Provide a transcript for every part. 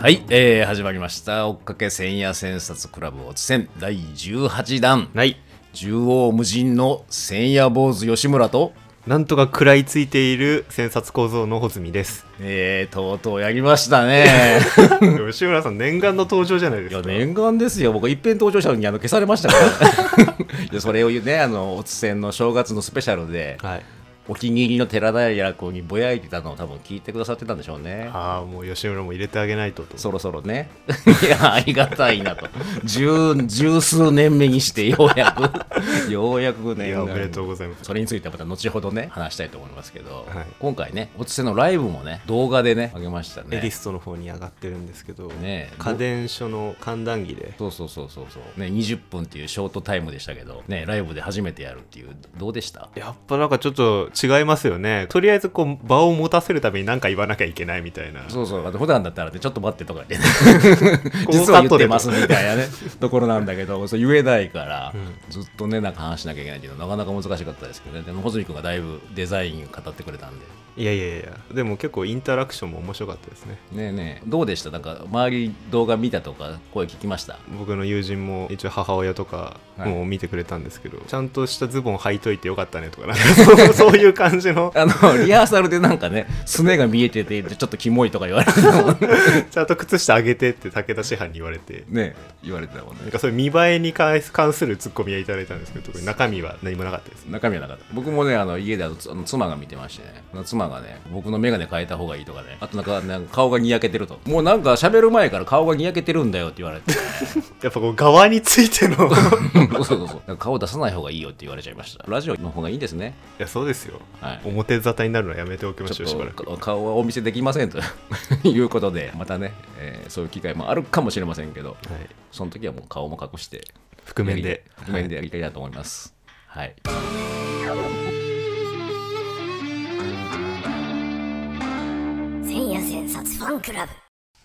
はい、えー、始まりました。追っかけ千夜千冊クラブオツ戦第18弾はい。縦横無尽の千夜坊主吉村と。なんとか食らいついている千冊構造の穂積です。えー、とうとうやりましたね。吉村さん念願の登場じゃないですか。いや念願ですよ。僕一遍登場したのにあの消されましたから。いやそれを言うねあのオツ戦の正月のスペシャルで。はいお気に入りの寺田屋公にぼやいてたのを多分聞いてくださってたんでしょうねああもう吉村も入れてあげないととそろそろね。いや、ありがたいなと。十、十数年目にして、ようやく、ようやくね。いやおめでとうございますそれについてはまた後ほどね、話したいと思いますけど、はい今回ね、おつせのライブもね、動画でね、あげましたね。エリストの方に上がってるんですけど、ね家電所の寒暖着でそうそうそうそうそう。ね、20分っていうショートタイムでしたけど、ね、ライブで初めてやるっていう、どうでした？やっぱなんかちょっと違いますよね。とりあえずこう場を持たせるために何か言わなきゃいけないみたいな。そうそう、あと普段だったらね、ちょっと待ってとか言って、実は言ってますみたいなね、ところなんだけど、そう言えないから、ずっとね、なんか話しなきゃいけないっていうのはなかなか難しかったですけどね、でも、穂積君がだいぶデザイン語ってくれたんで、いやいやいやでも結構インタラクションも面白かったですね。ねえねえ、どうでした？なんか、周り動画見たとか、声聞きました？僕の友人も一応母親とかも見てくれたんですけど、ちゃんとしたズボン履いといてよかったねとかなんか そういう感じの。あの、リハーサルでなんかね、すねが見えてて、ちょっとキモいとか言われてたもんね。ちゃんと靴下上げてって武田師範に言われて。ね言われてたもんね。なんかそういう見栄えに関するツッコミはいただいたんですけど特に中身は何もなかったです。中身はなかった。僕もねあの家であの妻が見てましてね。あの妻がね僕の眼鏡変えた方がいいとかね。あとなんかなんか顔がにやけてると。もうなんか喋る前から顔がにやけてるんだよって言われて。やっぱこう側についての。いそうそうそう。なんか顔出さない方がいいよって言われちゃいました。ラジオの方がいいんですね。やそうですよ。はい。表沙汰になるのはやめておきましょうしちょばらく。っと顔はお見せできませんと。いうことでまたね、えーそういう機会もあるかもしれませんけどはい。その時はもう顔も隠して覆面で。覆面でやりたいなと思います。はいファンクラブ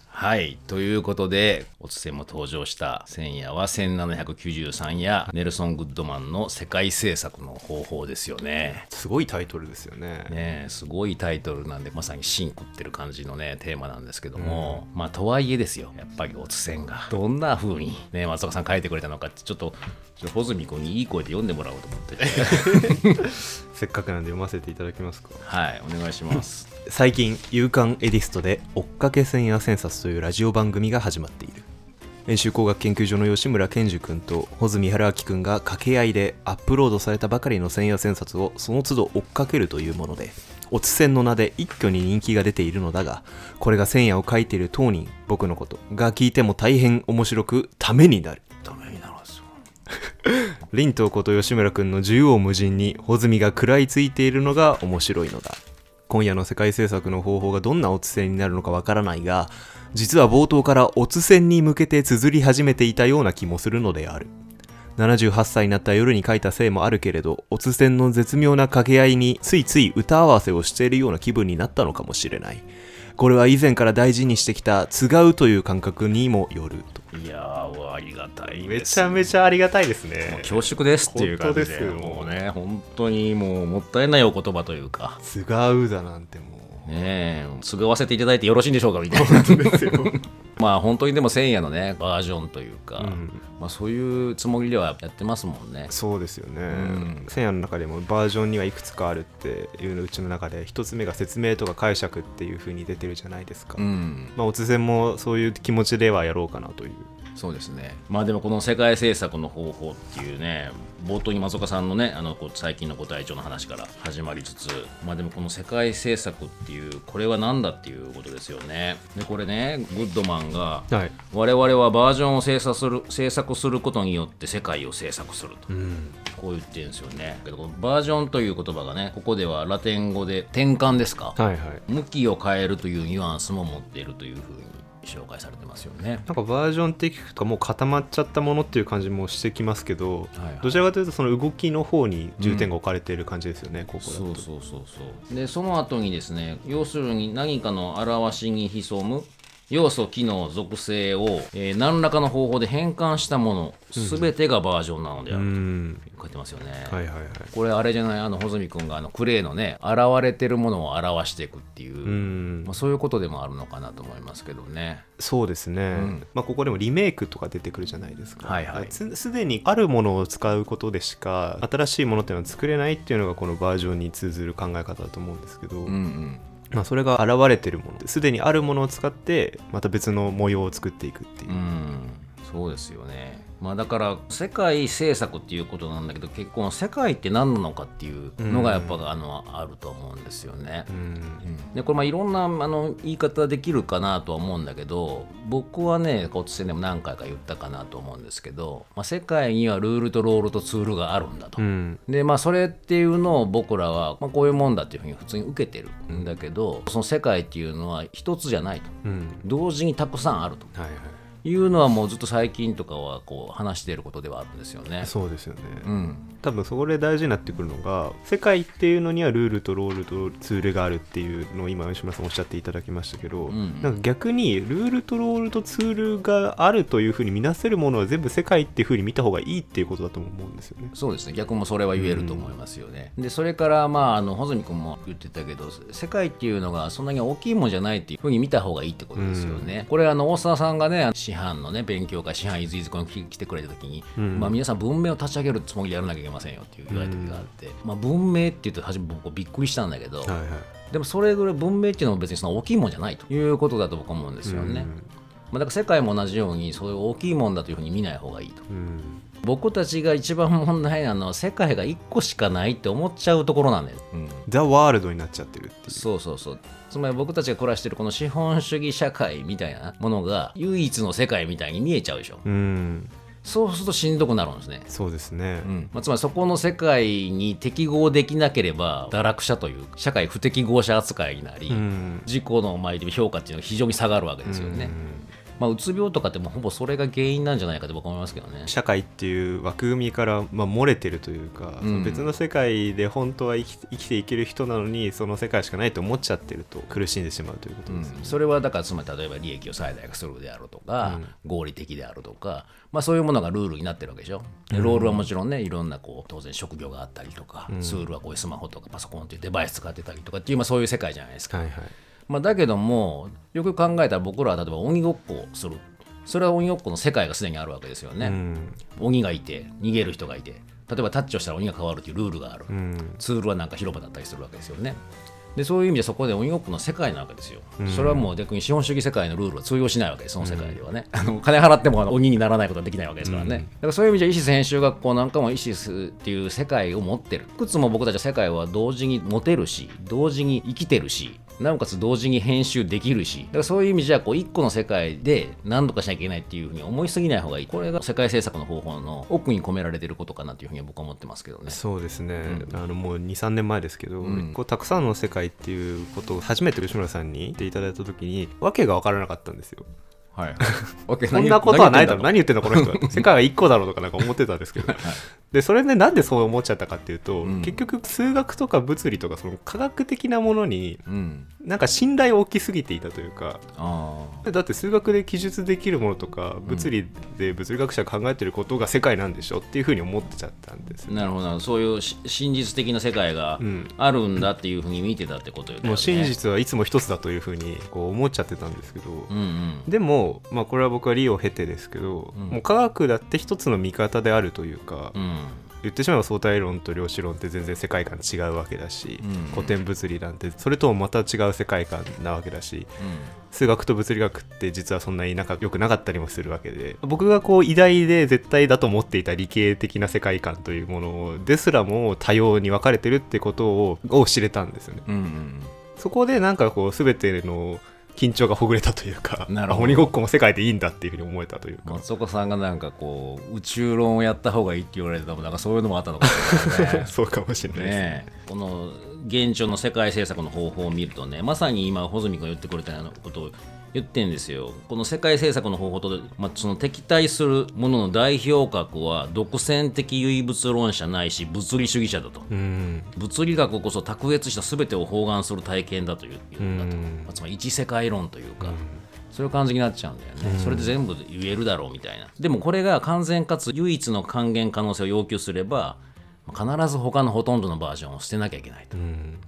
はい。ということで、おつせも登場した千夜は1793やネルソン・グッドマンの世界制作の方法ですよね。すごいタイトルですよねねえすごいタイトルなんで、まさに芯食ってる感じのね、テーマなんですけども、まあ、とはいえですよ、やっぱりおつせんが、どんな風に、ね、松岡さん書いてくれたのかって、ちょっと、ちょっと穂積君にいい声で読んでもらおうと思って。せっかくなんで読ませていただけますかはい、お願いします。最近「夕刊エディスト」で「追っかけ千夜千冊」というラジオ番組が始まっている。練習工学研究所の吉村健二君と穂積春明君が掛け合いでアップロードされたばかりの千夜千冊をその都度追っかけるというものでおつせんの名で一挙に人気が出ているのだがこれが千夜を書いている当人僕のことが聞いても大変面白くためになる。ダメになるんですよ。凛とこと吉村君の縦横無尽に穂積が食らいついているのが面白いのだ今夜の世界制作の方法がどんなおつせんになるのかわからないが実は冒頭からおつせんに向けて綴り始めていたような気もするのである。78歳になった夜に書いたせいもあるけれどおつせんの絶妙な掛け合いについつい歌合わせをしているような気分になったのかもしれない。これは以前から大事にしてきた「つがう」という感覚にもよると。いやー、ありがたいめです。ちゃめちゃありがたいですね。恐縮ですっていう感じで。もうね本当にもうもったいないお言葉というか。つがうだなんてもう。ねえ継がわせていただいてよろしいんでしょうかみたいな。ですよ。まあ本当にでも千夜のねバージョンというか、ん。まあ、そういうつもりではやってますもんね。そうですよね、ん。千夜の中でもバージョンにはいくつかあるっていうのうちの中で一つ目が説明とか解釈っていう風に出てるじゃないですか、うん。まあおつぜんもそういう気持ちではやろうかなというそうですね。まあでもこの世界制作の方法っていうね冒頭に松岡さんのねあのこう最近のご体調の話から始まりつつまあでもこの世界制作っていうこれは何だっていうことですよね。でこれねグッドマンがはい。我々はバージョンを制作する制作することによって世界を制作すると、こう言ってるんですよね。けどこのバージョンという言葉がねここではラテン語で転換ですか、はいはい。向きを変えるというニュアンスも持っているというふうに紹介されてますよね。なんかバージョンって聞くともう固まっちゃったものっていう感じもしてきますけど、はいどちらかというとその動きの方に重点が置かれている感じですよね、ここだと。そうそうそうそう。でその後にですね要するに何かの表しに潜む要素機能属性を、えー何らかの方法で変換したもの全てがバージョンなのであうるん。と書いてますよね、はいはいはい。これあれじゃない？あの穂積君があのクレイのね現れてるものを表していくっていう、うん。まあ、そういうことでもあるのかなと思いますけどね。そうですね、ん。まあ、ここでもリメイクとか出てくるじゃないですか。はいはい。つすでにあるものを使うことでしか新しいものっていうのは作れないっていうのがこのバージョンに通ずる考え方だと思うんですけど、うんうんまあ、それが現れてるものですでにあるものを使ってまた別の模様を作っていくっていう、うんそうですよね。まあだから世界制作っていうことなんだけど結構世界って何なのかっていうのがやっぱあのあると思うんですよね。うん。でこれまあいろんなあの言い方できるかなとは思うんだけど僕はねこっちでも何回か言ったかなと思うんですけど、まあ、世界にはルールとロールとツールがあるんだと。うん。でまあそれっていうのを僕らは、まあ、こういうもんだっていうふうに普通に受けてる。ん。だけどその世界っていうのは一つじゃないと。うん。同時にたくさんあると。はいはいいうのはもうずっと最近とかはこう話していることではあるんですよね。そうですよね、うん、多分それ大事になってくるのが世界っていうのにはルールとロールとツールがあるっていうのを今吉村さんおっしゃっていただきましたけど、んなんか逆にルールとロールとツールがあるというふうに見なせるものは全部世界っていうふうに見た方がいいっていうことだと思うんですよね。そうですね逆もそれは言えると思いますよね。でそれからまああの穂積君も言ってたけど世界っていうのがそんなに大きいもんじゃないっていうふうに見た方がいいってことですよね。これあの大沢さんがね師範のね勉強会師範いずいずこに来てくれた時に、んまあ、皆さん文明を立ち上げるつもりでやらなきゃいけませんよっていう言われた時があって、まあ、文明って言うと初め僕びっくりしたんだけど、はいはい。でもそれぐらい文明っていうのは別にその大きいもんじゃないということだと僕は思うんですよね。まあ、だから世界も同じようにそういう大きいもんだというふうに見ない方がいいと。うん。僕たちが一番問題なのは世界が1個しかないって思っちゃうところなんだよ、ザ・ワールドになっちゃってるってそうそうそう。つまり僕たちが暮らしてるこの資本主義社会みたいなものが唯一の世界みたいに見えちゃうでしょ。うんそうするとしんどくなるんですね。そうですね、うん。まあ、つまりそこの世界に適合できなければ堕落者という社会不適合者扱いになり、うん。自己の前で評価っていうのが非常に下がるわけですよね、まあ、うつ病とかってもうほぼそれが原因なんじゃないかと僕は思いますけどね。社会っていう枠組みから、まあ、漏れてるというか、うん。別の世界で本当は生き生きていける人なのにその世界しかないと思っちゃってると苦しんでしまうということです、うん。それはだからつまり例えば利益を最大化するであるとか、合理的であるとか、まあ、そういうものがルールになってるわけでしょ。でロールはもちろんねいろんなこう当然職業があったりとか、ツールはこういうスマホとかパソコンっていうデバイス使ってたりとかっていう、まあ、そういう世界じゃないですか、はいはいまあ、だけどもよく考えたら僕らは例えば鬼ごっこをするそれは鬼ごっこの世界がすでにあるわけですよね、うん鬼がいて逃げる人がいて例えばタッチをしたら鬼が変わるというルールがある、うんツールはなんか広場だったりするわけですよね。でそういう意味でそこで鬼ごっこの世界なわけですよ。それはもう逆に資本主義世界のルールは通用しないわけです、その世界ではね。あの金払ってもあの鬼にならないことはできないわけですからね。だからそういう意味じゃ、医師専修学校なんかも医師っていう世界を持ってる。いくつも僕たちは世界は同時に持てるし、同時に生きてるし、なおかつ同時に編集できるし、だからそういう意味じゃ、こう一個の世界で何とかしなきゃいけないっていうふうに思いすぎない方がいい。これが世界政策の方法の奥に込められてることかなというふうには僕は思ってますけどね。そうですね、あのもう23年前ですけど、んこうたくさんの世界っていうことを初めて吉村さんに言っていただいた時に訳が分からなかったんですよはい。こんなことはないだろ何何言ってんだこの人は。世界は1個だろうとかなんか思ってたんですけど、でそれでなんでそう思っちゃったかっていうと、うん。結局数学とか物理とかその科学的なものにうん。なんか信頼を置きすぎていたというか。あだって数学で記述できるものとか物理で物理学者が考えてることが世界なんでしょっていうふうに思ってちゃったんです。なるほど。そういうし真実的な世界がうん。あるんだっていうふうに見てたってことよね。もう真実はいつも一つだというふうにこう思っちゃってたんですけど、うんうん。でも、まあ、これは僕は理を経てですけど、うんもう科学だって一つの見方であるというか、うん。言ってしまえば相対論と量子論って全然世界観違うわけだし、うん古典物理なんてそれともまた違う世界観なわけだし数学と物理学って実はそんなに仲良くなかったりもするわけで僕がこう偉大で絶対だと思っていた理系的な世界観というものですらも多様に分かれてるってことをを知れたんですよね。うん。うん。そこでなんかこう全ての緊張がほぐれたというかなるほど。あ鬼ごっこも世界でいいんだっていうふうに思えたというか、松岡さんがなんかこう宇宙論をやった方がいいって言われてたもんなんかそういうのもあったのかもしれないね。そうかもしれないです。ねねえ。この現状の世界政策の方法を見るとねまさに今穂積君が言ってくれたようなことを言ってんですよ。この世界政策の方法と、まあ、その敵対するものの代表格は独占的唯物論者ないし物理主義者だと、うん。物理学こそ卓越した全てを包含する体験だというんだと、うん。まあつまり一世界論というか、そういう感じになっちゃうんだよね、それで全部言えるだろうみたいな。でもこれが完全かつ唯一の還元可能性を要求すれば必ず他のほとんどのバージョンを捨てなきゃいけないと、うん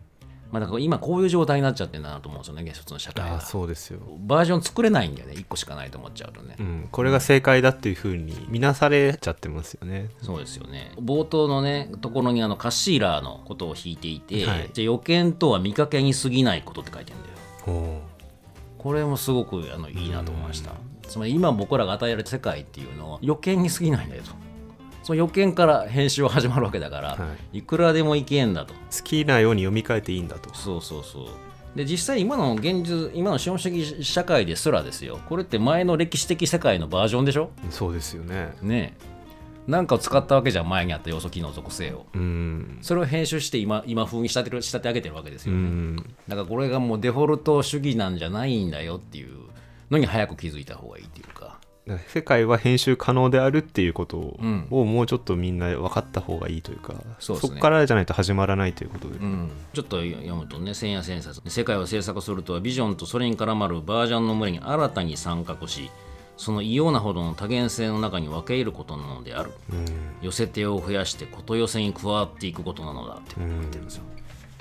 まあ、だから今こういう状態になっちゃってるんだなと思うんですよね現実の社会が。ああそうですよ、バージョン作れないんだよね1個しかないと思っちゃうとね、うん、これが正解だっていうふうに見なされちゃってますよね。そうですよね。冒頭のねところにあのカッシーラーのことを引いていて、はい。じゃあ予見とは見かけに過ぎないことって書いてるんだよ。ほこれもすごくあのいいなと思いました。つまり今僕らが与えられた世界っていうのは予見に過ぎないんだよとその予見から編集は始まるわけだから、、はい。くらでもいけんだと。う好きなように読み替えていいんだと。そうそうそう。で実際今の現実今の資本主義社会ですらですよ。これって前の歴史的世界のバージョンでしょ？そうですよね。ね。えなんかを使ったわけじゃん前にあった要素機能属性を。うん。それを編集して今今風に仕立てる仕立て上げてるわけですうよね、ん。だからこれがもうデフォルト主義なんじゃないんだよっていうのに早く気づいた方がいいっていう。か世界は編集可能であるっていうことを,、うん。もうちょっとみんな分かった方がいいというかそうですね。こからじゃないと始まらないということで、うん、ちょっと読むとね千夜千冊世界を制作するとはビジョンとそれに絡まるバージョンの群れに新たに参画しその異様なほどの多元性の中に分け入ることなのである、寄せ手を増やしてこと寄せに加わっていくことなのだって言ってるんですよ、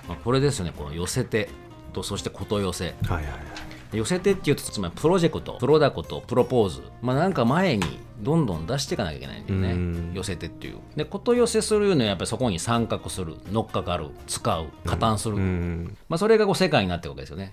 まあ、これですよねこの寄せ手とそしてこと寄せ。はいはいはい寄せてっていうとつまりプロジェクトプロダクトプロポーズ。まあなんか前にどんどん出していかなきゃいけないんだよね、うん。寄せてっていう。でこと寄せするのはやっぱりそこに参画する乗っかかる使う加担する、うん。まあ、それがこう世界になっていくわけですよね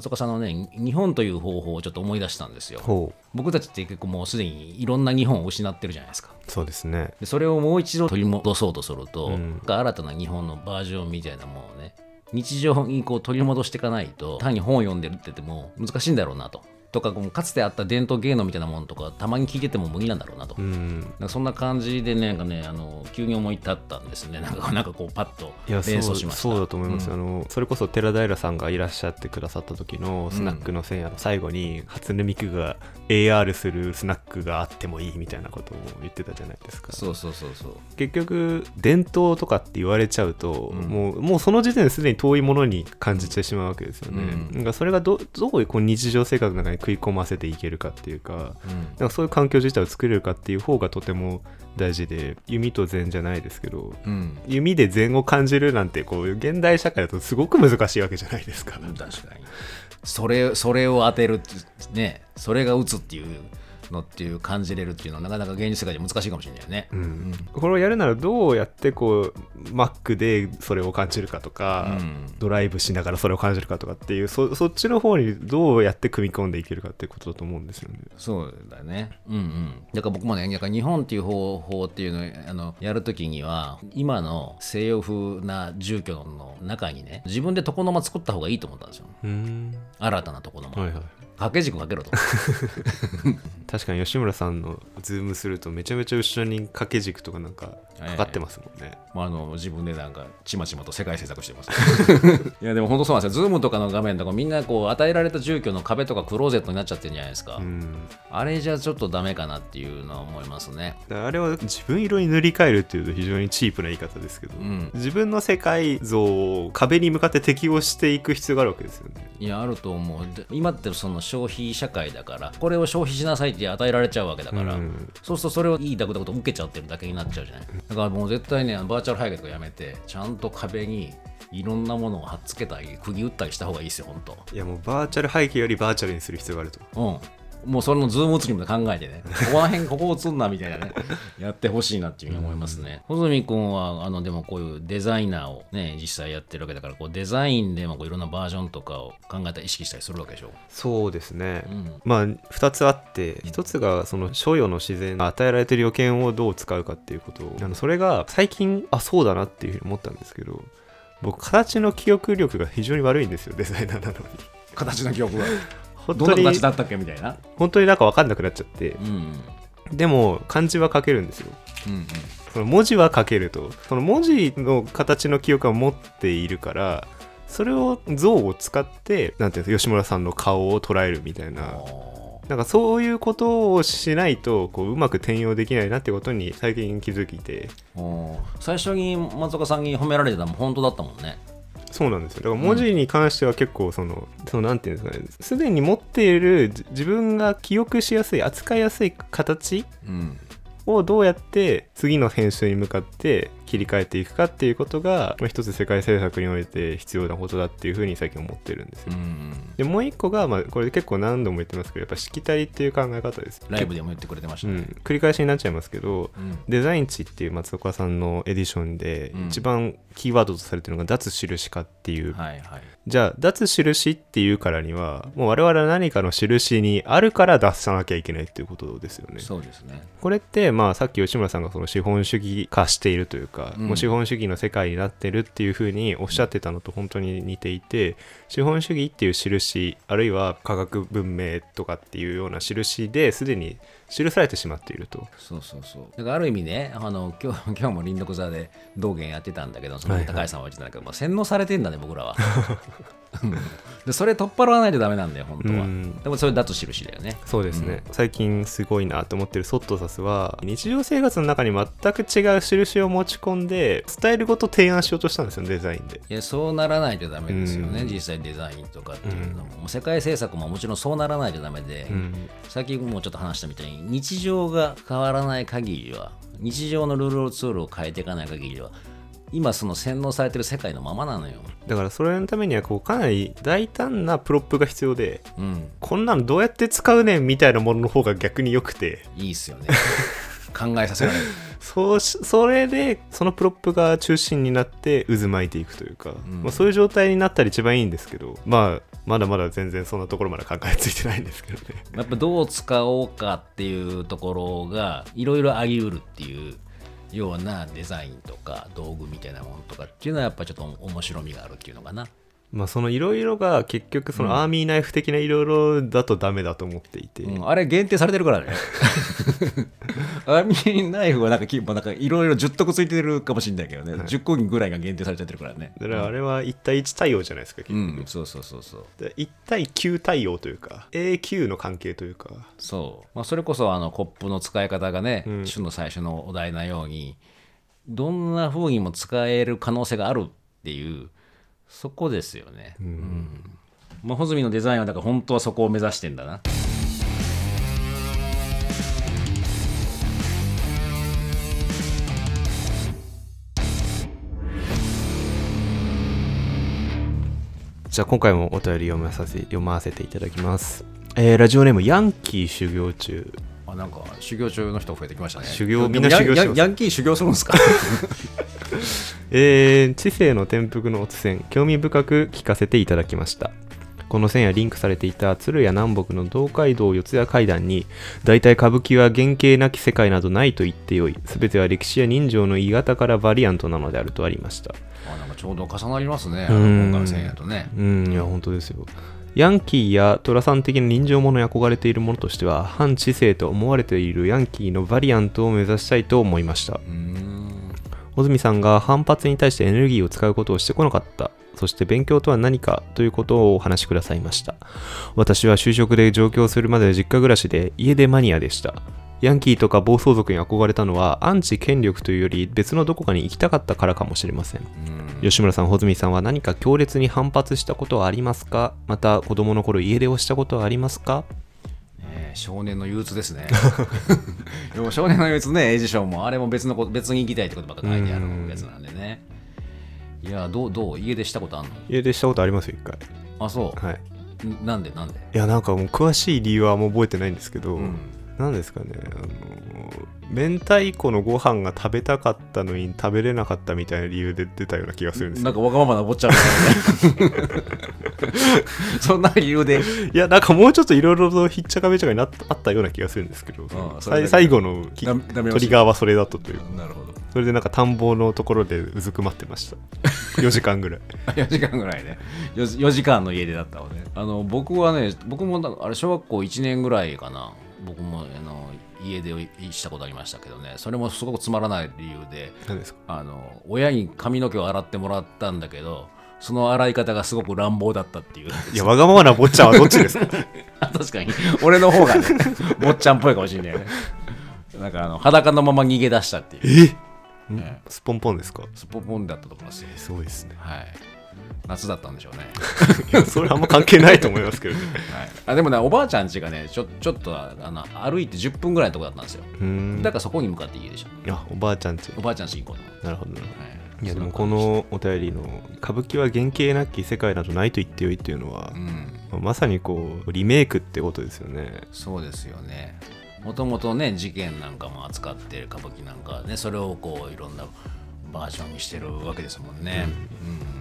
松岡さんのね日本という方法をちょっと思い出したんですよ。ほ僕たちって結構もうすでにいろんな日本を失ってるじゃないですか。うそうですね。でそれをもう一度取り戻そうとすると、うん。新たな日本のバージョンみたいなものをね日常にこう取り戻していかないと単に本を読んでるって言っても難しいんだろうなととかかつてあった伝統芸能みたいなものとかたまに聞いてても無理なんだろうなと、うん。なんかそんな感じでねなんかねあの急に思い立ったんですねなんかなんかこうパッと連想しました。そうだと思います、うん。あのそれこそ寺平さんがいらっしゃってくださった時のスナックの千夜の最後に、初音ミクが AR するスナックがあってもいいみたいなことを言ってたじゃないですか。そうそうそうそう。結局伝統とかって言われちゃうと、うん。もうもうその時点ですでに遠いものに感じてしまうわけですよね、うん。なんかそれがどどういうこう日常生活の中に食い込ませていけるかっていうかうん。なんかそういう環境自体を作れるかっていう方がとても大事で弓と禅じゃないですけどうん。弓で禅を感じるなんてこう現代社会だとすごく難しいわけじゃないですか。確かにそれそれを当てるってねそれが打つっていうのっていう感じれるっていうのはなかなか現実世界で難しいかもしれないよね、うんこれをやるならどうやってこう Mac でそれを感じるかとか、うんドライブしながらそれを感じるかとかっていうそそっちの方にどうやって組み込んでいけるかっていうことだと思うんですよね。そうだよね。うんうん。だから僕もね、か日本っていう方法っていうのをあのやるときには、今の西洋風な住居の中にね、自分で床の間作った方がいいと思ったんですよ。うん新たな床の間。はいはい掛け軸かけろと。確かに吉村さんのズームするとめちゃめちゃ後ろに掛け軸とかなんかかかってますもんね。まあ、あの自分でなんかちまちまと世界制作してます。いやでも本当そうなんですよ。ズームとかの画面とかみんなこう与えられた住居の壁とかクローゼットになっちゃってるんじゃないですか。うんあれじゃちょっとダメかなっていうのは思いますね。あれは自分色に塗り替えるっていうと非常にチープな言い方ですけど、うん自分の世界像を壁に向かって適応していく必要があるわけですよね。いやあると思うで今ってその消費社会だからこれを消費しなさいって与えられちゃうわけだから、うんそうするとそれをいいダクダクと受けちゃってるだけになっちゃうじゃないだからもう絶対ねバーチャル背景とかやめてちゃんと壁にいろんなものを貼っつけたり釘打ったりした方がいいですよ本当いやもうバーチャル背景よりバーチャルにする必要があると。うんもうそれのズーム映りも考えてね、ここら辺、ここ映んなみたいなね、やってほしいなっていうふうに思いますね。穂積君は、あの、でもこういうデザイナーをね、実際やってるわけだから、こうデザインでもこういろんなバージョンとかを考えたり意識したりするわけでしょ？そうですね。うん。まあ2つあって1つがその所与の自然が与えられてる予見をどう使うかっていうことあのそれが最近あそうだなっていうふうに思ったんですけど僕形の記憶力が非常に悪いんですよデザイナーなのに形の記憶は。本当にどんな形だったっけみたいな。本当になんか分かんなくなっちゃって。うん。でも漢字は書けるんですよ。うんうん。その文字は書けると。その文字の形の記憶は持っているからそれを像を使ってなんていうんですか吉村さんの顔を捉えるみたいな。なんかそういうことをしないとこううまく転用できないなってことに最近気づいて。最初に松岡さんに褒められてたのも本当だったもんねそうなんですよ。だから文字に関しては結構その、そのなんていうんですかねすでに持っているじ自分が記憶しやすい扱いやすい形うん。をどうやって次の編集に向かって切り替えていくかっていうことがまあ一つ世界制作において必要なことだっていうふうに最近思ってるんですよ、うん。でもう一個が、まあ、これ結構何度も言ってますけどやっぱしきたりっていう考え方です。ライブでも言ってくれてましたね、うん、繰り返しになっちゃいますけど、うん。デザイン値っていう松岡さんのエディションでうん。一番キーワードとされてるのが脱印化っていう、はいはい。じゃあ脱印っていうからにはもう我々は何かの印にあるから出さなきゃいけないっていうことですよね。そうですね。これってまあさっき吉村さんがその資本主義化しているというか、うん。もう資本主義の世界になってるっていうふうにおっしゃってたのと本当に似ていて資本主義っていう印あるいは科学文明とかっていうような印ですでに記されてしまっていると。そうそうそう。だからある意味ねあの今日 今日も林読座で道元やってたんだけどそのはいはい。高橋さんは言ってたんだけど、まあ、洗脳されてんだね僕らは。うん。でそれ取っ払わないとダメなんだよ本当は、うん。でもそれだと印だよね。そうですね、最近すごいなと思ってるソットサスは日常生活の中に全く違う印を持ち込んでスタイルごと提案しようとしたんですよデザインで。いやそうならないとダメですよね、うん。実際デザインとかっていうのも,、世界制作ももちろんそうならないとダメで、うん。さっきもちょっと話したみたいに日常が変わらない限りは日常のルールツールを変えていかない限りは今その洗脳されてる世界のままなのよ、だからそれのためにはこうかなり大胆なプロップが必要でうん、こんなのどうやって使うねんみたいなものの方が逆に良くて。いいっすよね。考えさせられる。そうしそれでそのプロップが中心になって渦巻いていくというか、ん。まあ、そういう状態になったら一番いいんですけどまあまだまだ全然そんなところまで考えついてないんですけどね。やっぱどう使おうかっていうところがいろいろあり得るっていうようなデザインとか道具みたいなものとかっていうのはやっぱちょっと面白みがあるっていうのかな。まあそのいろいろが結局そのアーミーナイフ的ないろいろだとダメだと思っていて、うん、あれ限定されてるからね。アーミーナイフはなんかき、まあ、なんかいろいろ10得ついてるかもしれないけどね、10個ぐらいが限定されちゃってるからね。だからあれは1対1対応じゃないですか結局、うん、そうそうそうそう。で1対9対応というか AQ の関係というか。そう。まあ、それこそあのコップの使い方がね、うん。主の最初のお題なように、どんな風にも使える可能性があるっていう、そこですよね。うん。まあ、穂積のデザインはだから本当はそこを目指してんだな。じゃあ今回もお便り読まさせ読ませていただきます、えーラジオネームヤンキー修行中あなんか修行中の人増えてきましたね。修行みんな修行してますヤンキー修行するんですか？えー知性の転覆のおつ線興味深く聞かせていただきました。この線やリンクされていた鶴屋南北の東海道四谷階段に大体歌舞伎は原型なき世界などないと言ってよい。全ては歴史や人情の鋳型からバリアントなのであるとありました。あなんかちょうど重なりますね、今回の線やとね。うんいや本当ですよ。ヤンキーや寅さん的な人情者に憧れているものとしては反知性と思われているヤンキーのバリアントを目指したいと思いました。うーん穂積さんが反発に対してエネルギーを使うことをしてこなかった。そして勉強とは何かということをお話しくださいました。私は就職で上京するまで実家暮らしで家出マニアでした。ヤンキーとか暴走族に憧れたのはアンチ権力というより別のどこかに行きたかったからかもしれません。吉村さん、穂積さんは何か強烈に反発したことはありますか？また子供の頃家出をしたことはありますか？少年の憂鬱ですね。でも少年の憂鬱ね、エジションも、あれも別のこと別に行きたいってことばっか書いてあるやつなんでね。いや、どう、どう？家出したことあんの？家出したことありますよ、一回。あ、そはい。う。んなんで、なんで？いや、なんかもう詳しい理由はもう覚えてないんですけど、うんなんですかね、あの、明太子のご飯が食べたかったのに食べれなかったみたいな理由で出たような気がするんですよ。なんかわがままな坊ちゃんみたいなそんな理由で。いや、なんかもうちょっといろいろとひっちゃかめちゃかになったあったような気がするんですけど、最後のトリガーはそれだったという。なるほど。それでなんか田んぼのところでうずくまってました。4時間ぐらい。4時間ぐらいね 4, 4時間の家出だったわねあの僕はね僕もだあれ小学校1年ぐらいかな僕もあの家出をしたことありましたけどね。それもすごくつまらない理由であの親に髪の毛を洗ってもらったんだけどその洗い方がすごく乱暴だったっていう。いやわがままな坊ちゃんはどっちですか？あ 確かに。俺の方がね 坊ちゃんっぽいかもしれないね。なんかあの裸のまま逃げ出したっていう。え？んスポンポンですか？スポポンだったと思いますよ。すごいですね。はい夏だったんでしょうね、それあんま関係ないと思いますけどね。はい、あでもねおばあちゃん家がねちょちょっとあの歩いて10分ぐらいのとこだったんですよ。うーん。だからそこに向かって家でしょあおばあちゃんちおばあちゃん家行こうなるほどなるほどと、はい。いやでもこのお便りの「歌舞伎は原型なき世界などないと言ってよい」っていうのはう、ん。まさにこうリメイクってことですよね。そうですよね。もともとね事件なんかも扱ってる歌舞伎なんかはねそれをこういろんなバージョンにしてるわけですもんね、うん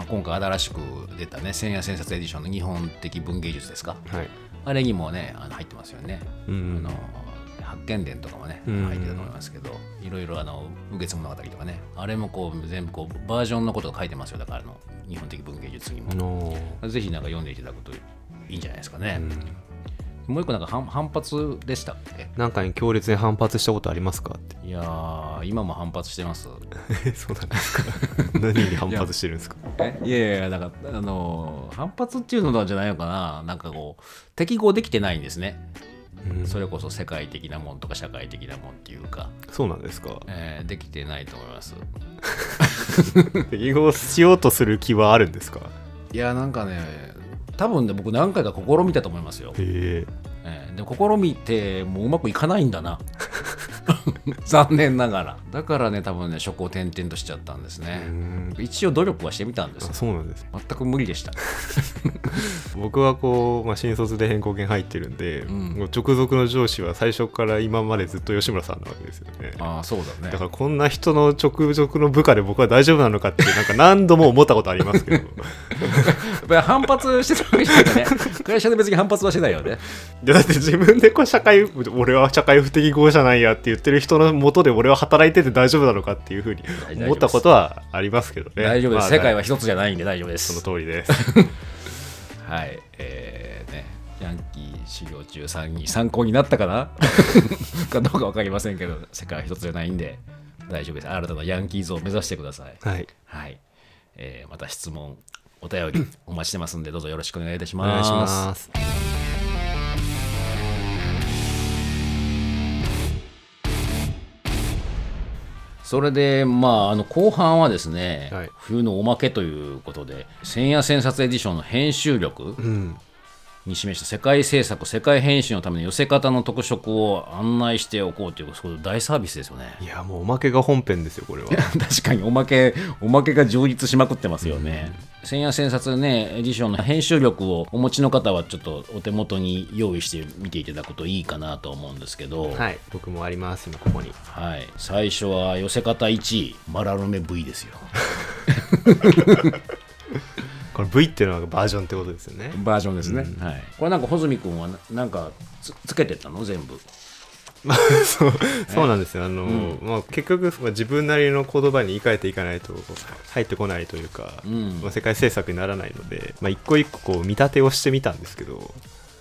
まあ、今回新しく出たね千夜千冊エディションの日本的文芸術ですか？はい。あれにもねあの入ってますよね、うんあの発見伝とかもねうん入ってたと思いますけど、いろいろあの「右月物語」とかね。あれもこう全部こうバージョンのことが書いてますよ。だからあの日本的文芸術にも。あ、のー。ぜひなんか読んでいただくといいんじゃないですかね、もう一個なんか反反発でしたっけ？なんかに強烈に反発したことありますかって。いやー今も反発してます。え そうなんですか。何に反発してるんですか？えいやいやいやなんかあのー反発っていうのじゃないのかな？なんかこう適合できてないんですね、うん。それこそ世界的なもんとか社会的なもんっていうか、そうなんですか。えーできてないと思います。適合しようとする気はあるんですか？いやなんかね多分ね僕何回か試みたと思いますよ、えー。でも試みてもううまくいかないんだな 残念ながら。だからね多分ね職を転々としちゃったんですね。うん。一応努力はしてみたんですそうなんです。全く無理でした。僕はこう、まあ、新卒で変更権入ってるんで、うん。もう直属の上司は最初から今までずっと吉村さんなわけですよね。ああそうだね。だからこんな人の直属の部下で僕は大丈夫なのかってなんか何度も思ったことありますけど。やっぱり反発してたわけじゃないよね。会社で別に反発はしてないよね。いやだって自分でこう社会俺は社会不適合じゃないやって言ってる人のもとで俺は働いてて大丈夫なのかっていうふうに思ったことはありますけどね。大丈夫です、まあ世界は一つじゃないんで大丈夫でそすの通りです。はい。えーね。ヤンキー修行中さんに参考になったかな？かどうか分かりませんけど世界は一つじゃないんで大丈夫です。新たなヤンキー像を目指してください。はい。はい、えーまた質問お便りお待ちしてますんでどうぞよろしくお願いいたしおます。願いしますそれでまああの後半はですね、はい。冬のおまけということで千夜千冊エディションの編集力うんに示した世界制作世界編集のための寄せ方の特色を案内しておこうというそういう大サービスですよね。いやもうおまけが本編ですよこれは。確かにおまけおまけが充実しまくってますよね、千夜千冊ねエディションの編集力をお持ちの方はちょっとお手元に用意して見ていただくといいかなと思うんですけど、はい。僕もあります今ここに。はい、最初は寄せ方1位マラルメ V ですよ これ V っていうのはバージョンってことですよね。バージョンですね、はい、これなんか穂積君はななんかつつけてったの？全部。まあそうそうなんですよ。あの、まあ、結局まあ自分なりの言葉に言い換えていかないと入ってこないというか、ん。まあ、世界制作にならないので、まあ、一個一個こう見立てをしてみたんですけど、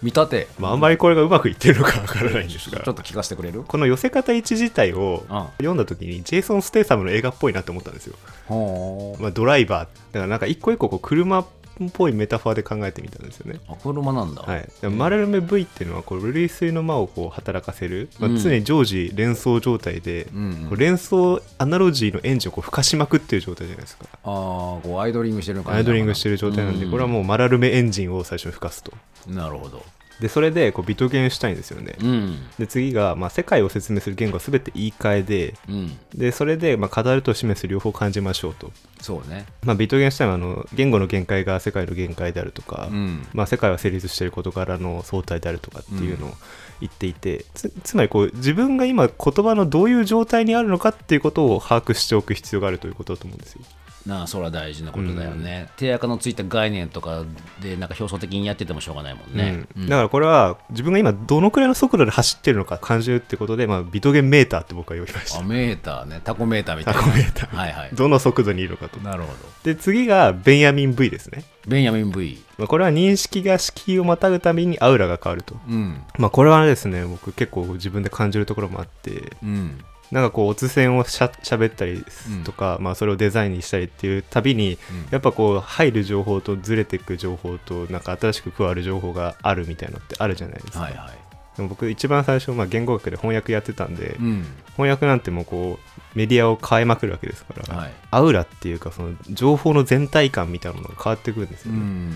見立て。まあ、あんまりこれがうまくいってるのかわからないんですが。ちょっと聞かせてくれる？この寄せ方1自体をあ読んだ時にジェイソン・ステイサムの映画っぽいなって思ったんですよ、ほまあ、ドライバー。だからなんか一個一個こう車っぽいメタファーで考えてみたんですよね。あ車なんだ、はい、でもマラルメ V っていうのはこう類推の魔をこう働かせる、まあうん。常に常時連想状態で、うんうん。こう連想アナロジーのエンジンをこう吹かしまくっていう状態じゃないですか。ああこうアイドリングしてるアイドリングしてる状態なんで、これはもうマラルメエンジンを最初に吹かすと。うなるほどでそれでこうビトゲンしたいんですよね、うん。で次が、まあ、世界を説明する言語は全て言い換えでうん。でそれで、まあ、語ると示す両方感じましょうと、そうね。まあ、ビトゲンしたいのはあの言語の限界が世界の限界であるとか、うん。まあ、世界は成立している事柄の相対であるとかっていうのを言っていて、つつまりこう自分が今言葉のどういう状態にあるのかっていうことを把握しておく必要があるということだと思うんですよ。なあそれは大事なことだよね、手垢のついた概念とかでなんか表層的にやっててもしょうがないもんね、うん。だからこれは自分が今どのくらいの速度で走ってるのか感じるってことで、まあ、ビトゲンメーターって僕は呼びました。あメーターね。タコメーターみたいな。タコメーター。はいはい。どの速度にいるのかと。なるほど。で次がベンヤミン V ですね、ベンヤミン V まあ、これは認識が敷居をまたぐたびにアウラが変わると。うん。まあこれはですね僕結構自分で感じるところもあって。うんなんかこうオツ線をしゃ喋ったりとか、まあ、それをデザインにしたりっていうたびに、やっぱこう入る情報とずれていく情報となんか新しく加わる情報があるみたいなのってあるじゃないですか、はいはい。でも僕一番最初、まあ、言語学で翻訳やってたんで、うん。翻訳なんてもうこうメディアを変えまくるわけですから、はい。アウラっていうかその情報の全体感みたいなものが変わってくるんですよね、うん。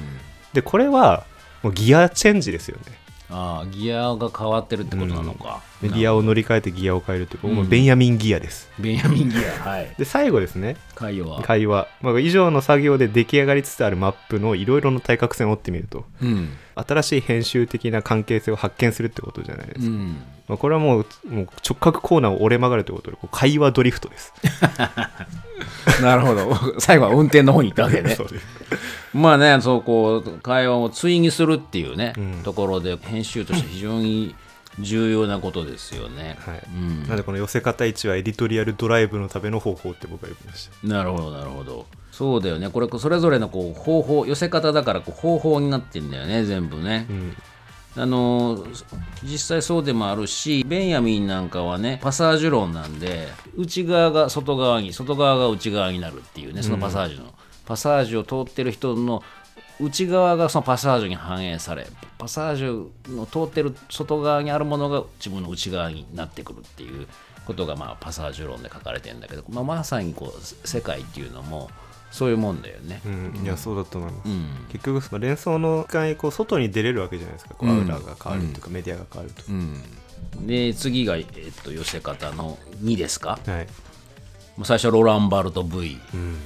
でこれはもうギアチェンジですよねああギアが変わってるってことなのか、メディアを乗り換えてギアを変えるというか、うん。ベンヤミンギアです。ベンヤミンギアはい。で最後ですね。海洋は会話、まあ、以上の作業で出来上がりつつあるマップのいろいろな対角線を追ってみるとうん。新しい編集的な関係性を発見するってことじゃないですか、うんまあ、これはもうもう直角コーナーを折れ曲がるということで会話ドリフトです。なるほど。最後は運転の方に行ったわけね。そうです。まあねそうこう会話を追記するっていうね、うん。ところで編集として非常に重要なことですよね、はい。うん。なのでこの寄せ方1はエディトリアルドライブのための方法って僕は呼びました。なるほどなるほど。そうだよね。これそれぞれのこう方法寄せ方だからこう方法になってんだよね全部ね、うんあの実際そうでもあるしベンヤミンなんかはねパサージュ論なんで内側が外側に外側が内側になるっていうねそのパサージュの、パサージュを通ってる人の内側がそのパサージュに反映されパサージュの通ってる外側にあるものが自分の内側になってくるっていうことがまあパサージュ論で書かれてるんだけど、まあ、まさにこう世界っていうのもそういうもんだよね。うん、いやそうだと思います、うん。結局その連想の間にこう外に出れるわけじゃないですかこううん。アウラが変わるとか、メディアが変わると、うん、で次が、えっと、寄せ方の2ですか？はい、最初ロランバルト V うん、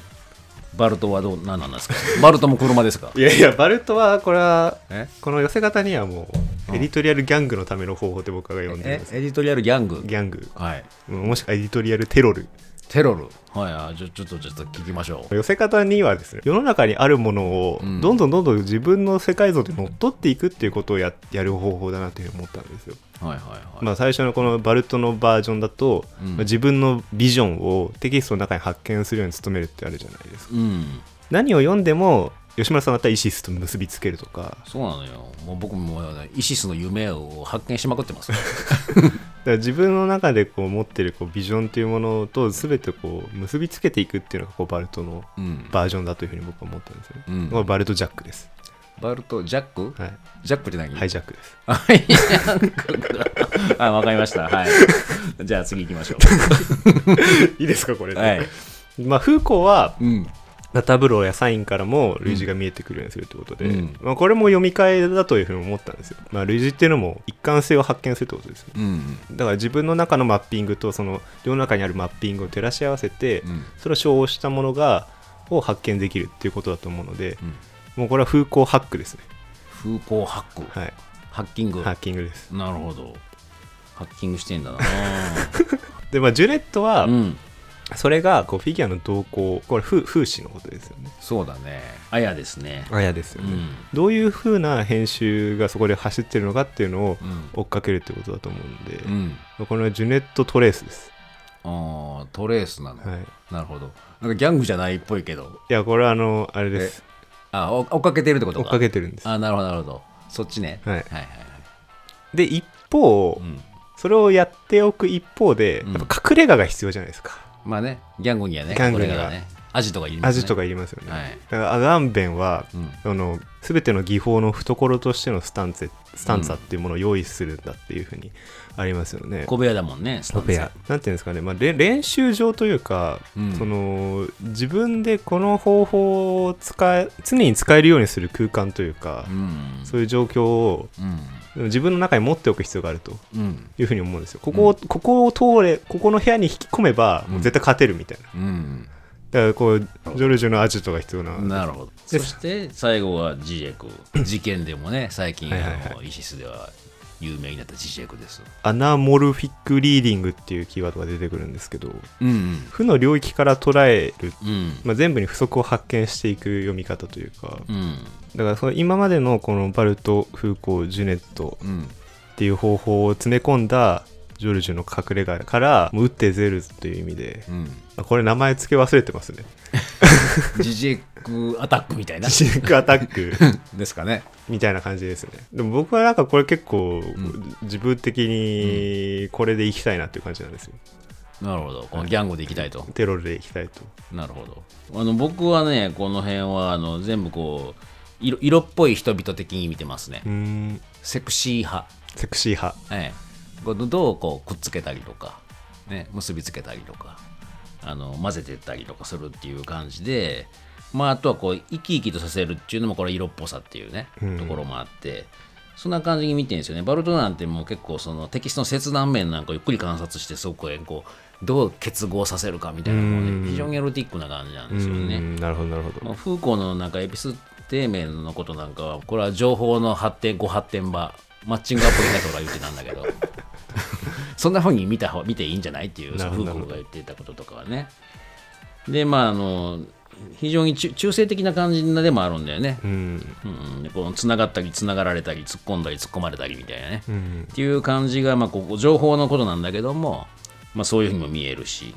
バルトはどう何なんですか？バルトも車ですか？いやいやバルトはこれはえ？この寄せ方にはもうエディトリアルギャングのための方法って僕が呼んでえます。エディトリアルギャング？ギャング。はい。もしくはエディトリアルテロルテロル。はいあちょちょっとちょっと聞きましょう。寄せ方にはですね世の中にあるものをうん。どんどんどんどん自分の世界像で乗っ取っていくっていうことをややる方法だなというふうに思ったんですよ、はいはいはい、まあ、最初のこのバルトのバージョンだと、うん。まあ自分のビジョンをテキストの中に発見するように努めるってあるじゃないですか。うん。何を読んでも吉村さんだったらイシスと結びつけるとかそうなのよもう僕もイシスの夢を発見しまくってます だから自分の中でこう持ってるこうビジョンというものと全てこう結びつけていくっていうのがこうバルトのうんバージョンだというふうに僕は思ったんですよね、うんバルトジャックですバルトジャック、はいジャックって何？ハイジャックですはい。あ、わかりました。はい。じゃあ次行きましょ いいですかこれう。で、はい。まあフーコーはうん。ラタブローやサインからも類似が見えてくるようにするということで、うんまあ、これも読み替えだというふうに思ったんですよ、まあ、類似っていうのも一貫性を発見するってことですようん。だから自分の中のマッピングとその世の中にあるマッピングを照らし合わせて、うん。それを称したものがを発見できるっていうことだと思うので、うんもうこれは風光ハックですね風光ハック。はいハッキング。ハッキングですなるほど。ハッキングしてんだな。でまあジュネットは、うん。それがこうフィギュアの動向これ風風刺のことですよねそうだね。あやですね。あやですよね、うん。どういう風な編集がそこで走ってるのかっていうのをうん。追っかけるってことだと思うんで、うん。これはジュネットトレースですああ、トレースなの。はいなるほど。なんかギャングじゃないっぽいけど。いやこれはあのあれですあ、お追っかけてるってことか。追っかけてるんですあ、なるほど、なるほど。そっちね。はいはいはいはい。で一方、うん。それをやっておく一方で、うんやっぱ隠れ家が必要じゃないですかまあね、ギャングにはね、ギャングにはこれがね、アジとかいりますね。味とかいりますよね、はいだからアガンベンは、うん。その全ての技法の懐としてのスタンツスタンツァっていうものを用意するんだっていうふうにありますよね、小部屋だもんね、スタンツ小部屋なんていうんですかね、まあ、れ練習場というか、うんその自分でこの方法を使え常に使えるようにする空間というか、うん。そういう状況をうん。自分の中に持っておく必要があるとうん。いうふうに思うんですよここを、ここを通れここの部屋に引き込めばもう絶対勝てるみたいな、うん。だからこうジョルジュのアジトが必要ななるほど。でそして、最後はジジェク。事件でもね、最近、はいはいはいイシスでは有名になったジジェクです。 anamorphic reading っていうキーワードが出てくるんですけどうん。負の領域から捉える、うん。まあ、全部に不足を発見していく読み方というかうん。だからその今までのこのバルト・フーコー・ジュネットうん。っていう方法を詰め込んだジョルジュの隠れ家からもう打って出るぞという意味でうん。あこれ名前付け忘れてますね。ジジェクアタックみたいな。シンクアタック。ですかね。みたいな感じですね。でも僕はなんかこれ結構ん。自分的にこれでいきたいなっていう感じなんですよ。なるほど。このギャングでいきたいと、テロでいきたいと。なるほど。あの僕はねこの辺はあの全部こう色色っぽい人々的に見てますね、セクシー派。セクシー派。ええ、どどうこうくっつけたりとか、ね、結びつけたりとかあの混ぜてったりとかするっていう感じで、まあ、あとはこう生き生きとさせるっていうのもこれ色っぽさっていうね、ところもあってそんな感じに見てるんですよね。バルトなんてもう結構そのテキストの切断面なんかをゆっくり観察してそこへこうどう結合させるかみたいなもうね非常にエロティックな感じなんですようね。ん。なるほどなるほど。まあ、フーコーのなんかエピステーメンのことなんかはこれは情報の発展ご発展場マッチングアプリだとか言ってたんだけどそんなふうに見た方見ていいんじゃないっていうなるほどそのフーコーが言っていたこととかはね。でまああの非常に中中性的な感じでもあるんだよね、うん。うん、でこの繋がったり繋がられたり突っ込んだり突っ込まれたりみたいなね、うん。っていう感じが、まあ、ここ情報のことなんだけども、まあ、そういうふうにも見えるし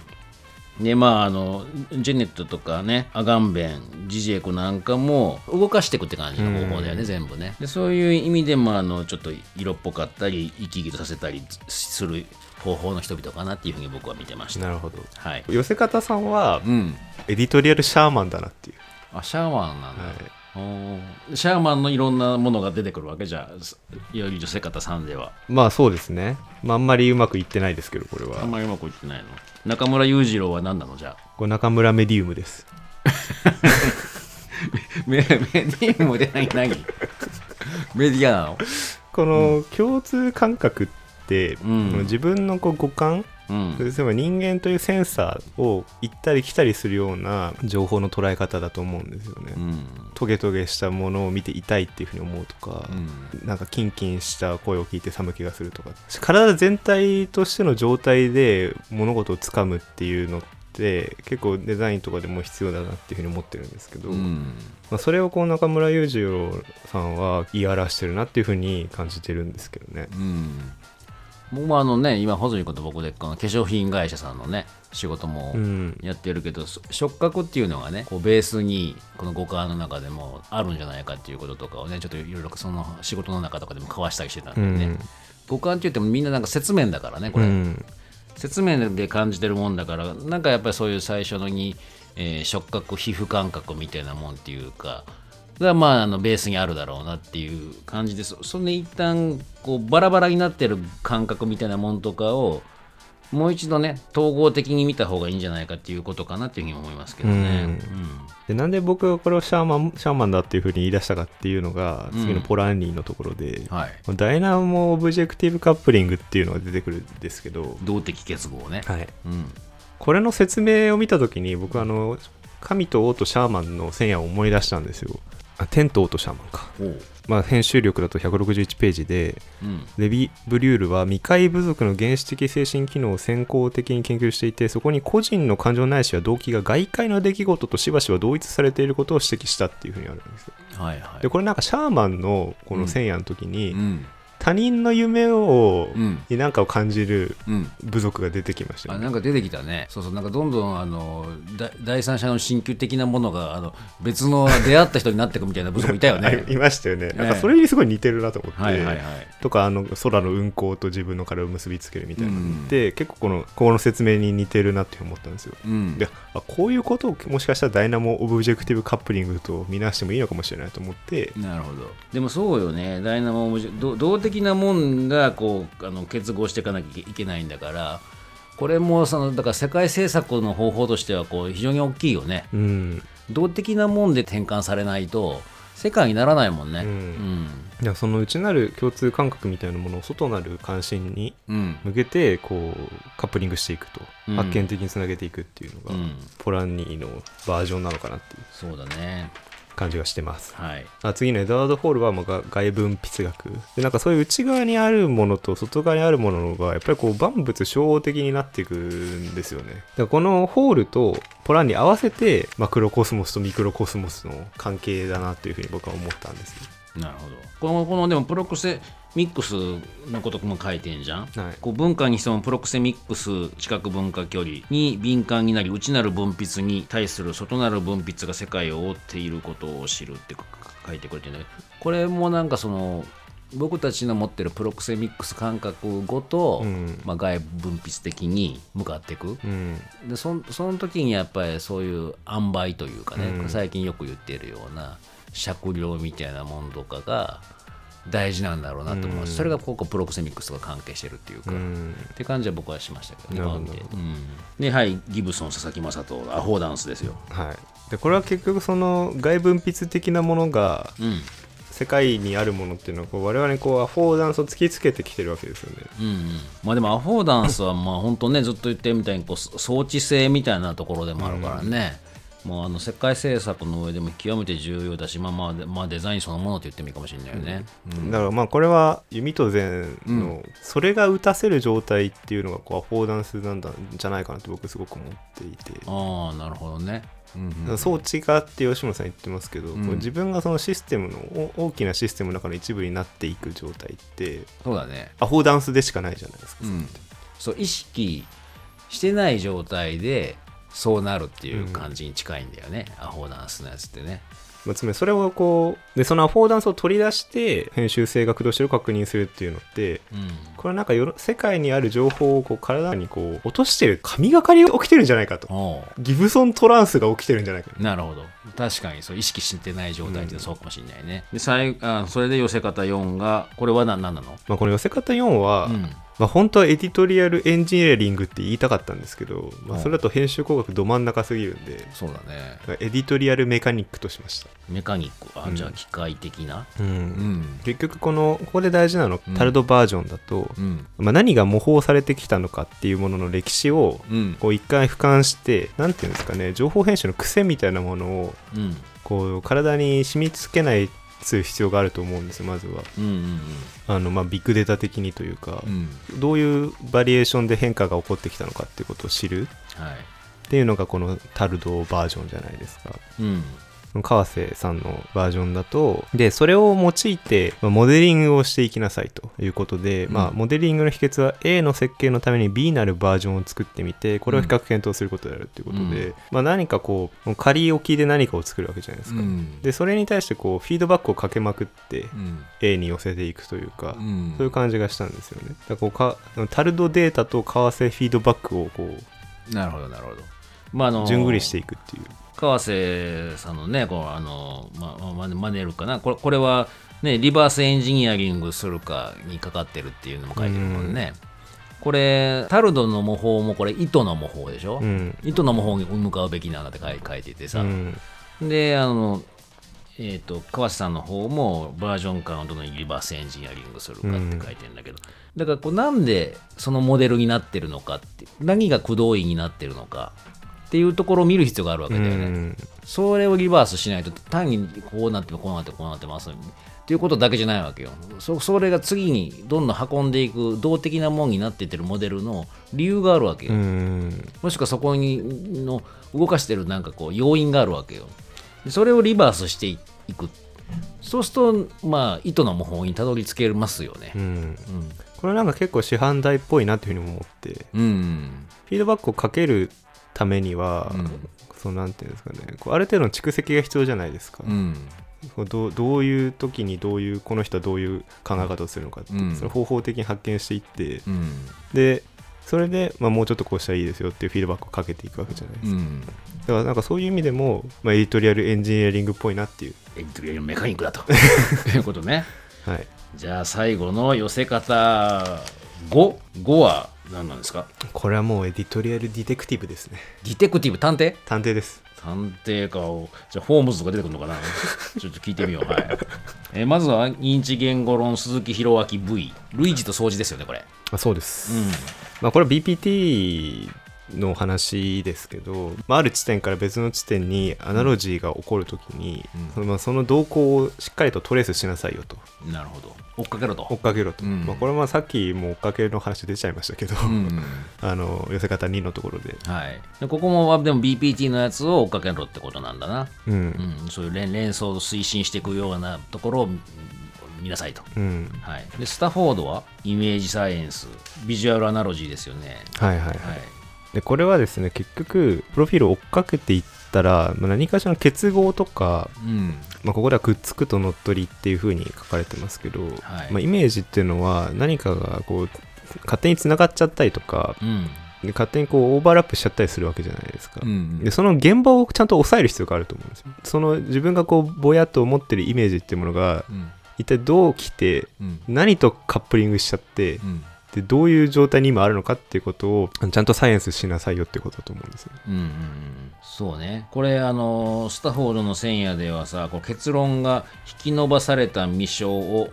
でまああのジェネットとかねアガンベンジジエクなんかも動かしていくって感じの方法だよね、全部ね。でそういう意味でもあのちょっと色っぽかったり生き生きとさせたりする方法の人々かなっていうふうに僕は見てました。なるほど。はい。寄せ方さんはうん。エディトリアルシャーマンだなっていう、あシャーマンなんだ、はいシャーマンのいろんなものが出てくるわけ？じゃより女性方さんでは。まあそうですね、まあ、あんまりうまくいってないですけどこれは。あんまりうまくいってないの？中村裕次郎は何なの？じゃあ。これ中村メディウムです。メメディウムで何？何？メディアなの？この共通感覚って、うん。自分のこう五感うん。人間というセンサーを行ったり来たりするような情報の捉え方だと思うんですよね、うん。トゲトゲしたものを見て痛いっていうふうに思うとか、うん。なんかキンキンした声を聞いて寒気がするとか。体全体としての状態で物事をつかむっていうのって結構デザインとかでも必要だなっていうふうに思ってるんですけど、うん。まあ、それをこう中村裕次郎さんは言い表してるなっていうふうに感じてるんですけどね。うん僕もあのね今穂積君と僕でこの化粧品会社さんのね仕事もうん。やってるけど、そ触覚っていうのがねこうベースにこの五感の中でもあるんじゃないかっていうこととかをねちょっといろいろその仕事の中とかでも交わしたりしてたんでね、うん。五感って言ってもみんななんか説面だからねこれ、うん。説明で感じてるもんだからなんかやっぱりそういう最初のに、えー触覚皮膚感覚みたいなもんっていうかがまああのベースにあるだろうなっていう感じですそんで一旦こうバラバラになってる感覚みたいなもんとかをもう一度ね統合的に見た方がいいんじゃないかっていうことかなっていうふうに思いますけどね。でなんで僕がこれをシャーマンシャーマンだっていうふうに言い出したかっていうのが次のポランニーのところで、うんはい、 dynamo objective coupling っていうのが出てくるんですけど、動的結合ね。はい、うん。これの説明を見た時に僕あの神と王とシャーマンの線やを思い出したんですよあ天と王とシャーマンか、まあ、編集力だと161ページでうん。レビ・ブリュールは未開部族の原始的精神機能を先行的に研究していてそこに個人の感情ないしは動機が外界の出来事としばしば同一されていることを指摘したっていうふうにあるんですよ。はいはい。でこれなんかシャーマンのこの線やの時に、うん他人の夢を、うん。に何かを感じるうん。部族が出てきましたよね。あなんか出てきたね。そうそう。なんかどんどんあのだ第三者の新旧的なものがあの別の出会った人になっていくみたいな部族いたよね。あいましたよね。なんかそれにすごい似てるなと思って、はいはいはい。とかあの空の運行と自分の体を結びつけるみたいなうん。ので、結構このここの説明に似てるなって思ったんですよ。うん。であこういうことをもしかしたら dynamo objective coupling と見なしてもいいのかもしれないと思って。なるほど。でもそうよね。 dynamo obje ど動的なもんがこうあの結合していかなきゃいけないんだからこれもそのだから世界政策の方法としてはこう非常に大きいよね。うん。動的なもんで転換されないと世界にならないもんね。うん。うん。いやその内なる共通感覚みたいなものを外なる関心にうん。向けてこうカップリングしていくと、うん。発見的につなげていくっていうのが、うん。ポランニーのバージョンなのかなっていう。そうだね感じがしてます。はい。あ次のエドワード・ホールはまあが外分泌学。でなんかそういう内側にあるものと外側にあるものがやっぱりこう万物消耗的になっていくんですよね。だからこのホールとポランに合わせてマクロコスモスとミクロコスモスの関係だなというふうに僕は思ったんですなるほど。このこのでもプロクセミックスのことも書いてんじゃん、はい。こう文化にしてもプロクセミックス知覚文化距離に敏感になり内なる分泌に対する外なる分泌が世界を覆っていることを知るって書いてくれてねこれもなんかその僕たちの持ってるプロクセミックス感覚ごと、うん。まあ、外部分泌的に向かっていく、うん。でそんその時にやっぱりそういう塩梅というかね、うん。最近よく言ってるような酌量みたいなものとかが大事なんだろうなと思います、うん。それがここプロクセミックスとか関係してるっていうか、うん。って感じは僕はしましたけど。ねど。で。はいギブソン佐々木正人アホーダンスですよ。はい。でこれは結局その外分泌的なものがうん。世界にあるものっていうのはこう我々にこうアフォーダンスを突きつけてきてるわけですよね。うんうん、まあでもアフォーダンスはまあ本当ねずっと言ってるみたいにこう装置性みたいなところでもあるからね、もうあの世界政策の上でも極めて重要だし、まあまあで、まあ、デザインそのものと言ってもいいかもしれないよね。だからまあこれは弓と禅のそれが打たせる状態っていうのがこうアフォーダンスなんだじゃないかなって僕すごく思っていて。ああなるほどね。うんうん装置がって吉村さん言ってますけど、う自分がそのシステムのお大きなシステムの中の一部になっていく状態ってそうだね。アフォーダンスでしかないじゃないですか、うん、そう意識してない状態でそうなるっていう感じに近いんだよね、アフォーダンスのやつってね。まあつまりそれをこうでそのアフォーダンスを取り出して編集性が駆動してる確認するっていうのってうん。これはなんか世の世界にある情報をこう体にこう落としてる神がかりが起きてるんじゃないかと。ギブソントランスが起きてるんじゃないかなるほど。確かにそう意識してない状態ってそうかもしれないね、で最あそれで寄せ方4がこれは何なの？まあ、この寄せ方4は、うんまあ、本当は editorial engineering って言いたかったんですけど、まあ、うん。それだと編集工学ど真ん中すぎるんでそうだね。 editorial mechanic としました、 mechanic あうん。じゃあ機械的な？うん。うん。結局このここで大事なの、うん。タルドバージョンだと、うん。まあ、何が模倣されてきたのかっていうものの歴史をうん。こう一回俯瞰してなんていうんですかね情報編集の癖みたいなものをうん。こう体に染み付けないする必要があると思うんですまずは。うんうんあの、まあ、ビッグデータ的にというかうん、うん。どういうバリエーションで変化が起こってきたのかっていうことを知る。はい。っていうのがこのタルドバージョンじゃないですか。うん川瀬さんのバージョンだとでそれを用いてまあモデリングをしていきなさいということで、うん。まあ、モデリングの秘訣は A の設計のために B なるバージョンを作ってみてこれを比較検討することであるということで、うん。まあ、何かこう仮置きで何かを作るわけじゃないですか、うん。でそれに対してこうフィードバックをかけまくってうん。A に寄せていくというか、うん。そういう感じがしたんですよね。だからこうかタルドデータと為替フィードバックをこなるほどなるほど。まああのう順繰りしていくっていう川瀬さんのね、こうあのままマネるかな。これ、これは、ね、リバースエンジニアリングするかにかかってるっていうのも書いてるもんね。これ、タルドの模倣もこれ、糸の模倣でしょ、うん。糸の模倣に向かうべきなんだって書いててさ、うん。で、あの、えっ、と、川瀬さんの方もバージョン間をどのようにリバースエンジニアリングするかって書いてるんだけど、だからこうなんでそのモデルになってるのかって、何が駆動員になってるのかっていうところを見る必要があるわけだよね。うん。それをリバースしないと単にこうなってこうなってこうなってますっていうことだけじゃないわけよ。そそれが次にどんどん運んでいく動的なもんになってってるモデルの理由があるわけよ、うん。もしくはそこにの動かしてるなんかこう要因があるわけよ。でそれをリバースしていく。そうするとまあ意図の模倣にたどり着けますよね。うん。これなんか結構師範代っぽいなというふうにも思って。うん、うん。フィードバックをかけるためには、うん。そうなんていうんですかね。こうある程度の蓄積が必要じゃないですか、うん。どうどういう時にどういうこの人はどういう考え方をするのかって、うん。それを方法的に発見していってうん。でそれで、まあ、もうちょっとこうしたらいいですよっていうフィードバックをかけていくわけじゃないですか、うん。だからなんかそういう意味でも、まあ、 editorial engineering っぽいなっていう。editorial mechanic だということね。はい。じゃあ最後の寄せ方。5? 5は何なんですか？これはもう editorial detective ですね。 detective？探偵？探偵です。探偵か。をじゃあホームズとか出てくるのかな？ちょっと聞いてみよう。はい、えーまずは認知言語論鈴木宏昭 V 類似と相似ですよねこれ。あそうです、うん。まあ、これは BPT の話ですけど、まあ、ある地点から別の地点にアナロジーが起こるときに、うん。そのまあその動向をしっかりとトレースしなさいよと。なるほど。追っかけろと。追っかけろと、うん。まあ、これはまあさっきも追っかけの話出ちゃいましたけど、うん。あの寄せ方2のところで、はい。でここもでも BPT のやつを追っかけろってことなんだな、うん。うん、そういう連連想を推進していくようなところをうん見なさいと。うん。はい、でスタフォードはイメージサイエンスビジュアルアナロジーですよね、はいはいはい、はい、でこれはですね結局プロフィールを追っかけていったら、まあ、何かしらの結合とか、うん。まあ、ここではくっつくと乗っ取りっていう風に書かれてますけど、はい。まあ、イメージっていうのは何かがこう勝手に繋がっちゃったりとかうん。で勝手にこうオーバーラップしちゃったりするわけじゃないですか、うんでその現場をちゃんと抑える必要があると思うんですよ。その自分がこうぼやっと思ってるイメージっていうものがうん。一体どう来てうん。何とカップリングしちゃってうんでどういう状態に今あるのかっていうことをちゃんとサイエンスしなさいよってことだと思うんですようんうんうん。そうね。これあのスタフォードの千夜ではさこう結論が引き伸ばされた未章を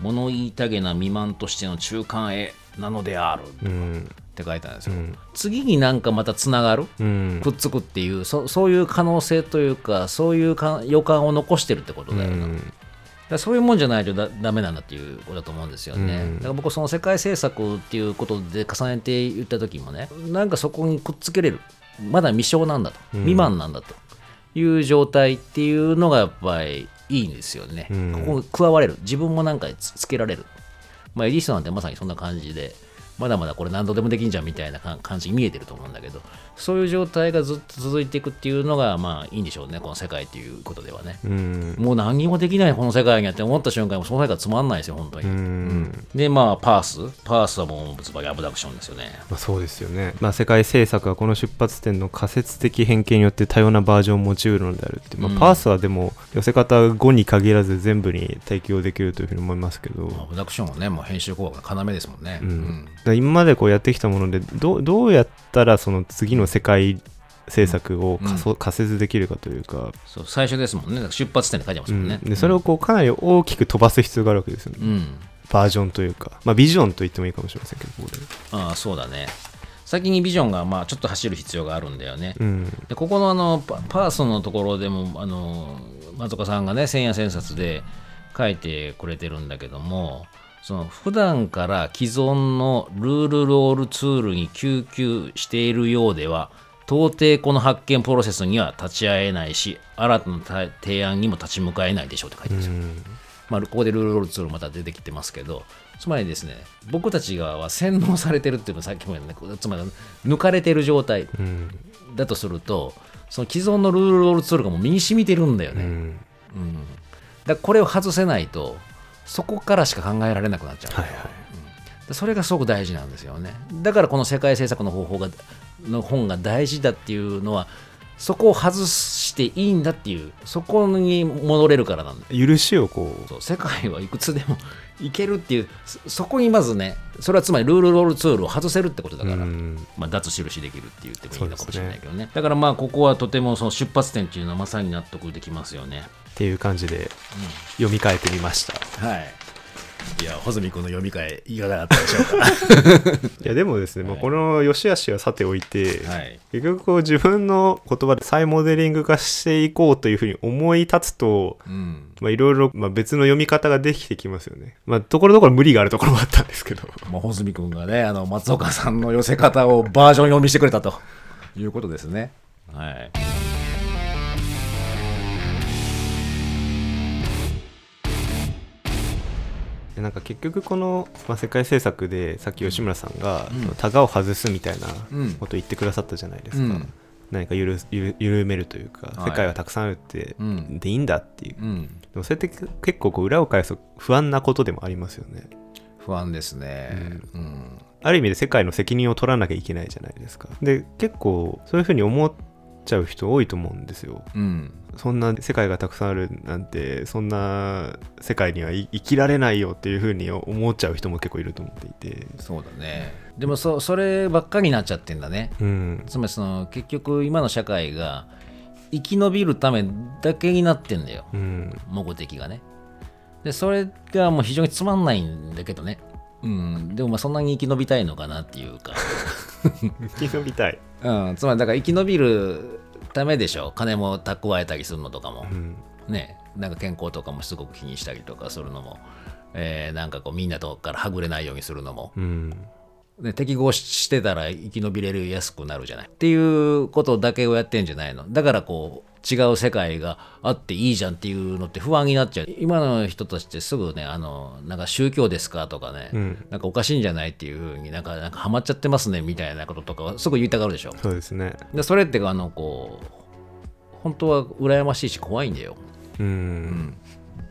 物言いたげな未満としての中間へなのである。うんって書いてあるんですよ、うん。次になんかまたつながる。うん。くっつくっていうそそういう可能性というかそういうか予感を残してるってことだよな、だからそういうもんじゃないとだダメなんだっていうことだと思うんですよね、うん。だから僕その世界政策っていうことで重ねて言った時もねなんかそこにくっつけれる。まだ未章なんだと。うん。未満なんだと。いう状態っていうのがやっぱりいいんですよね、うん。ここに加われる。自分もなんかつつけられる。まあエディストンなんてまさにそんな感じでまだまだこれ何度でもできんじゃんみたいなか感じに見えてると思うんだけどそういう状態がずっと続いていくっていうのがまあいいんでしょうねこの世界っていうことではね、うん。もう何にもできないこの世界にやって思った瞬間もその世界つまんないですよ本当に、うん。でまあパース。パースはもうズバリアブダクションですよね。まあ、そうですよね、まあ、世界政策はこの出発点の仮説的偏見によって多様なバージョンを持ちうるのであるって、まあうん。パースはでも寄せ方5に限らず全部に適用できるというふうに思いますけど、アブダクションはねもう編集工学の要ですもんね、うん今までこうやってきたものでどうどうやったらその次の世界政策を仮想仮説できるかというか、そう最初ですもんね。出発点って書いてますもんね、うん。でそれをこうかなり大きく飛ばす必要があるわけですよね、うん。バージョンというか、まあ、ビジョンと言ってもいいかもしれませんけどああそうだね。先にビジョンがまあちょっと走る必要があるんだよね、うん。でここのあのパパーソンのところでもあの松岡さんがね千夜千冊で書いてくれてるんだけどもその普段から既存のルールロールツールに救急しているようでは到底この発見プロセスには立ち会えないし新たな提案にも立ち向かえないでしょうって書いてる。ん。ですよ、まあ、ここでルールロールツールまた出てきてますけどつまりですね僕たち側は洗脳されてるっていうのはさっきも言ったねつまり抜かれてる状態うん。だとするとその既存のルールロールツールがもう身に染みてるんだよね、うん。うん。だこれを外せないとそこからしか考えられなくなっちゃう、はいはい。でそれがすごく大事なんですよね。だからこの世界政策の方法がの本が大事だっていうのはそこを外していいんだっていうそこに戻れるからなんだ許しをこう。そう世界はいくつでも いけるっていうそそこにまずねそれはつまりルールロールツールを外せるってことだから、うん。まあ、脱印できるって言ってもいいのかもしれないけどね。だからまあここはとてもその出発点っていうのはまさに納得できますよね。っていう感じで読み替えてみました、はいいや穂積君の読み替えいかがだったでしょうか？いやでもですね、まあ、この良し悪しはさておいて、はい。結局こう自分の言葉で再モデリング化していこうというふうに思い立つとうん。まあいろいろまあ別の読み方ができてきますよね。まあところどころ無理があるところもあったんですけど。まあ、穂積君がねあの松岡さんの寄せ方をバージョン読みしてくれたということですね。はいなんか結局この、まあ、世界政策でさっき吉村さんが、そのタガを外すみたいなうん。ことを言ってくださったじゃないですか。うん。何かゆるゆる緩めるというか、はい。世界はたくさんあるって、うん。でいいんだっていう。うん。でもそれって結構こう裏を返すと不安なことでもありますよね。不安ですね。うん。ある意味で世界の責任を取らなきゃいけないじゃないですか。で、結構そういうふうに思っちゃう人多いと思うんですよ。うんそんな世界がたくさんあるなんて、そんな世界にはい生きられないよっていうふうに思っちゃう人も結構いると思っていて。そうだねでもそそればっかりになっちゃってんだねうん。つまりその結局今の社会が生き延びるためだけになってんだようん。目的がねでそれがもう非常につまんないんだけどねうんでもまあそんなに生き延びたいのかなっていうか 生き延びたい。うんつまりだから生き延びるためでしょ？金も蓄えたりするのとかも。うん。ね。なんか健康とかもすごく気にしたりとかするのも、えーなんかこうみんなとからはぐれないようにするのも。うん。で適合ししてたら生き延びれるやすくなるじゃない。っていうことだけをやってんじゃないの。だからこう違う世界があっていいじゃんっていうのって不安になっちゃう。今の人たちってすぐねあのなんか宗教ですかとかね、ん。なんかおかしいんじゃないっていうふうになんかなんかハマっちゃってますねみたいなこととかはすぐ言いたがるでしょ。そうですね。でそれってあのこう本当は羨ましいし怖いんだよ。うん、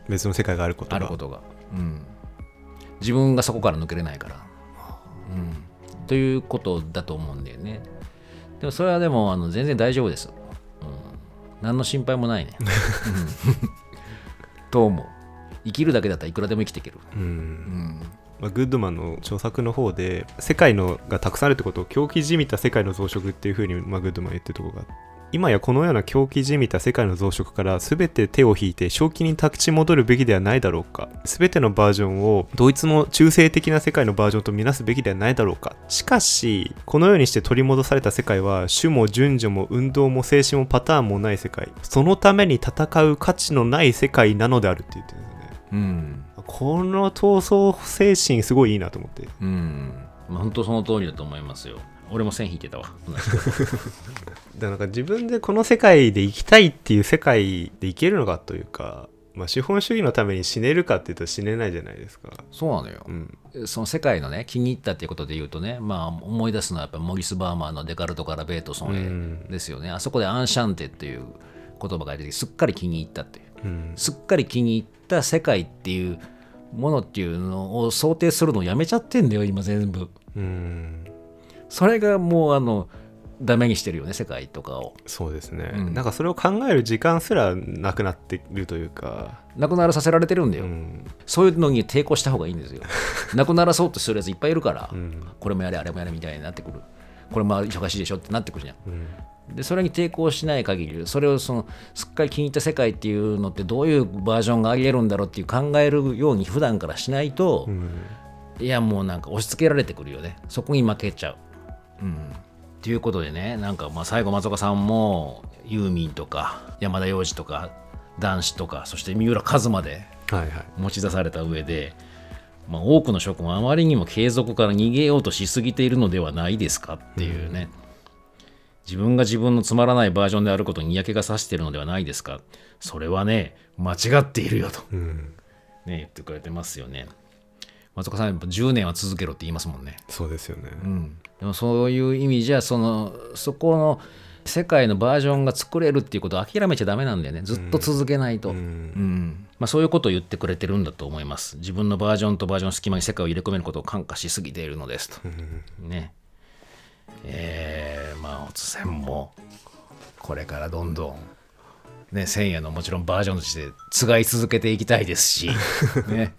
別の世界があることが。あることが、うん、自分がそこから抜けれないから、うん、ということだと思うんだよね。でもそれはでもあの全然大丈夫です、うん、何の心配もないね、うん。と思う。生きるだけだったらいくらでも生きていける、うん。まあ、グッドマンの著作の方で世界のがたくさんあるってことを狂気じみた世界の増殖っていうふうに、まあ、グッドマン言ってるところがあって今やこのような狂気じみた世界の増殖から全て手を引いて正気に立ち戻るべきではないだろうか。全てのバージョンを同一の中性的な世界のバージョンとみなすべきではないだろうか。しかしこのようにして取り戻された世界は種も順序も運動も精神もパターンもない世界。そのために戦う価値のない世界なのであるって言ってるんですよね。うん。この闘争精神すごいいいなと思って。うん。まあ、本当その通りだと思いますよ俺も線引いてたわ。だなんか自分でこの世界で生きたいっていう世界で生けるのかというか、まあ、資本主義のために死ねるかって言うと死ねないじゃないですか。そうなのよ、うん、その世界のね気に入ったっていうことで言うとね、まあ、思い出すのはやっぱモリス・バーマーのデカルトからベートソンうん。へですよね、あそこでアンシャンテっていう言葉が出てすっかり気に入ったっていう。うん、すっかり気に入った世界っていうものっていうのを想定するのをやめちゃってんだよ今全部。うん、それがもうあのダメにしてるよね世界とかを。そうですね、うん。なんかそれを考える時間すらなくなってるというか、なくならさせられてるんだよ、うん。そういうのに抵抗した方がいいんですよ。なくならそうとするやついっぱいいるから、うん。これもやれあれもやれみたいになってくる。これも忙しいでしょってなってくるじゃん。うん。でそれに抵抗しない限りそれをそのすっかり気に入った世界っていうのってどういうバージョンがありえるんだろうっていう考えるように普段からしないと、うん。いやもうなんか押し付けられてくるよね。そこに負けちゃう。うん。ということでねなんかまあ最後松岡さんもユーミンとか山田洋次とか男子とかそして三浦一馬ではいはい。持ち出された上で、まあ、多くの諸君はあまりにも継続から逃げようとしすぎているのではないですかっていうね、自分が自分のつまらないバージョンであることに嫌気がさしているのではないですか。それはね間違っているよと、うん。ね、言ってくれてますよね。松岡さんやっぱ10年は続けろって言いますもんね。そうですよね、うん、でもそういう意味じゃそのそこの世界のバージョンが作れるっていうことを諦めちゃダメなんだよね。ずっと続けないと、うん。うん。まあ、そういうことを言ってくれてるんだと思います。自分のバージョンとバージョンの隙間に世界を入れ込めることを感化しすぎているのですと、ね。えー、まあおつせんもこれからどんどんね千夜のもちろんバージョンとしてつがい続けていきたいですし。ね。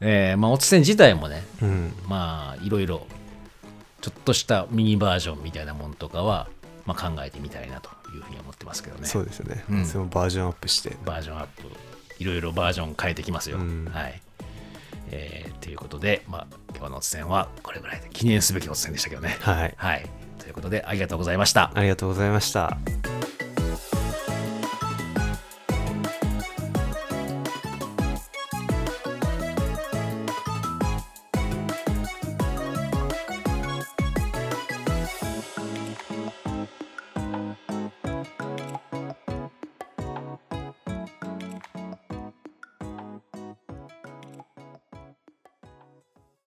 えーまあおつせん自体もねうん。まあいろいろちょっとしたミニバージョンみたいなもんとかは、まあ、考えてみたいなというふうに思ってますけどね。そうですよね、うん。それもバージョンアップして。バージョンアップ。いろいろバージョン変えてきますよ、うん。はい。えーということで、まあ、今日のおつせんはこれぐらいで記念すべきおつせんでしたけどね。はい。はい。ということでありがとうございました。ありがとうございました